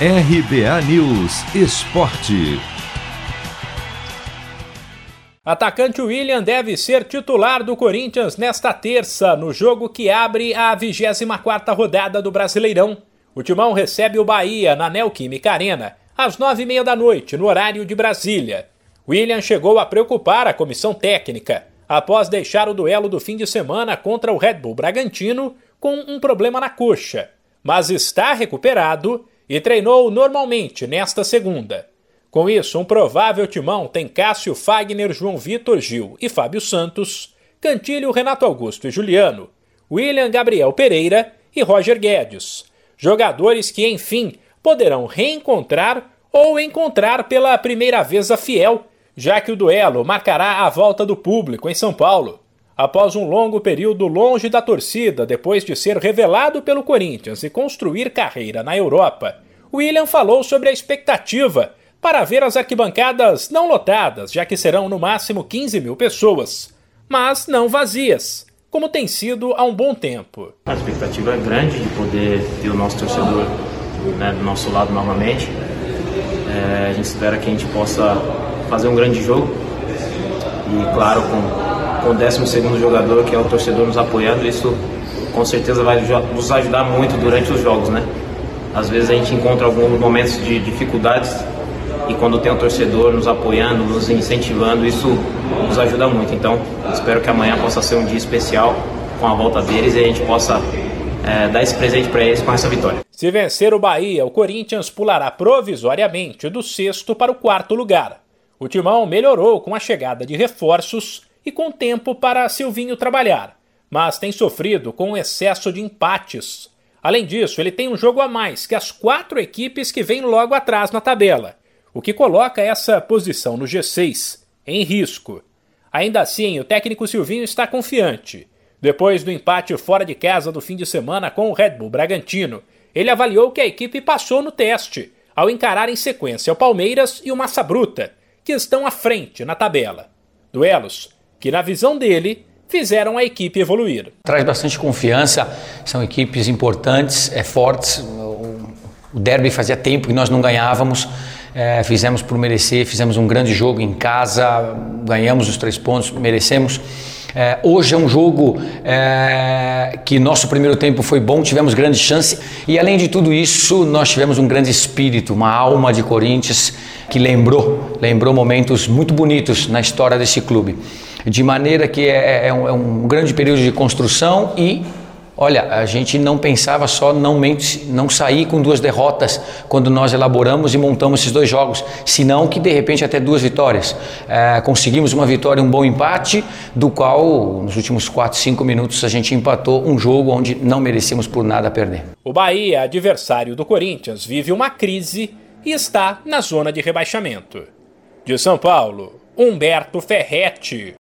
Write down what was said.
RBA News Esporte. Atacante William deve ser titular do Corinthians nesta terça, no jogo que abre a 24ª rodada do Brasileirão. O Timão recebe o Bahia na Neoquímica Arena, às nove e meia da noite, no horário de Brasília. William chegou a preocupar a comissão técnica após deixar o duelo do fim de semana contra o Red Bull Bragantino com um problema na coxa, mas está recuperado e treinou normalmente nesta segunda. Com isso, um provável timão tem Cássio Fagner, João Vitor Gil e Fábio Santos, Cantilho, Renato Augusto e Juliano, William Gabriel Pereira e Roger Guedes. Jogadores que, enfim, poderão reencontrar ou encontrar pela primeira vez a Fiel, já que o duelo marcará a volta do público em São Paulo. Após um longo período longe da torcida, depois de ser revelado pelo Corinthians e construir carreira na Europa, William falou sobre a expectativa para ver as arquibancadas não lotadas, já que serão no máximo 15 mil pessoas, mas não vazias, como tem sido há um bom tempo. A expectativa é grande de poder ter o nosso torcedor né, do nosso lado novamente. É, a gente espera que a gente possa fazer um grande jogo e, claro, com, o 12 jogador, que é o torcedor nos apoiando, isso com certeza vai nos ajudar muito durante os jogos, né? Às vezes a gente encontra alguns momentos de dificuldades e quando tem o um torcedor nos apoiando, nos incentivando, isso nos ajuda muito. Então, espero que amanhã possa ser um dia especial com a volta deles e a gente possa é, dar esse presente para eles com essa vitória. Se vencer o Bahia, o Corinthians pulará provisoriamente do sexto para o quarto lugar. O timão melhorou com a chegada de reforços e com tempo para Silvinho trabalhar, mas tem sofrido com o excesso de empates. Além disso, ele tem um jogo a mais que as quatro equipes que vêm logo atrás na tabela o que coloca essa posição no G6 em risco. Ainda assim, o técnico Silvinho está confiante. Depois do empate fora de casa do fim de semana com o Red Bull Bragantino, ele avaliou que a equipe passou no teste ao encarar em sequência o Palmeiras e o Massa Bruta, que estão à frente na tabela. Duelos que, na visão dele, fizeram a equipe evoluir. Traz bastante confiança, são equipes importantes, é fortes. O derby fazia tempo que nós não ganhávamos. É, fizemos por merecer, fizemos um grande jogo em casa, ganhamos os três pontos, merecemos. É, hoje é um jogo é, que nosso primeiro tempo foi bom, tivemos grande chance e além de tudo isso nós tivemos um grande espírito, uma alma de Corinthians que lembrou, lembrou momentos muito bonitos na história desse clube. De maneira que é, é um, é um grande período de construção e Olha, a gente não pensava só não, não sair com duas derrotas quando nós elaboramos e montamos esses dois jogos, senão que de repente até duas vitórias. É, conseguimos uma vitória um bom empate, do qual nos últimos 4, 5 minutos a gente empatou um jogo onde não merecemos por nada perder. O Bahia, adversário do Corinthians, vive uma crise e está na zona de rebaixamento. De São Paulo, Humberto Ferretti.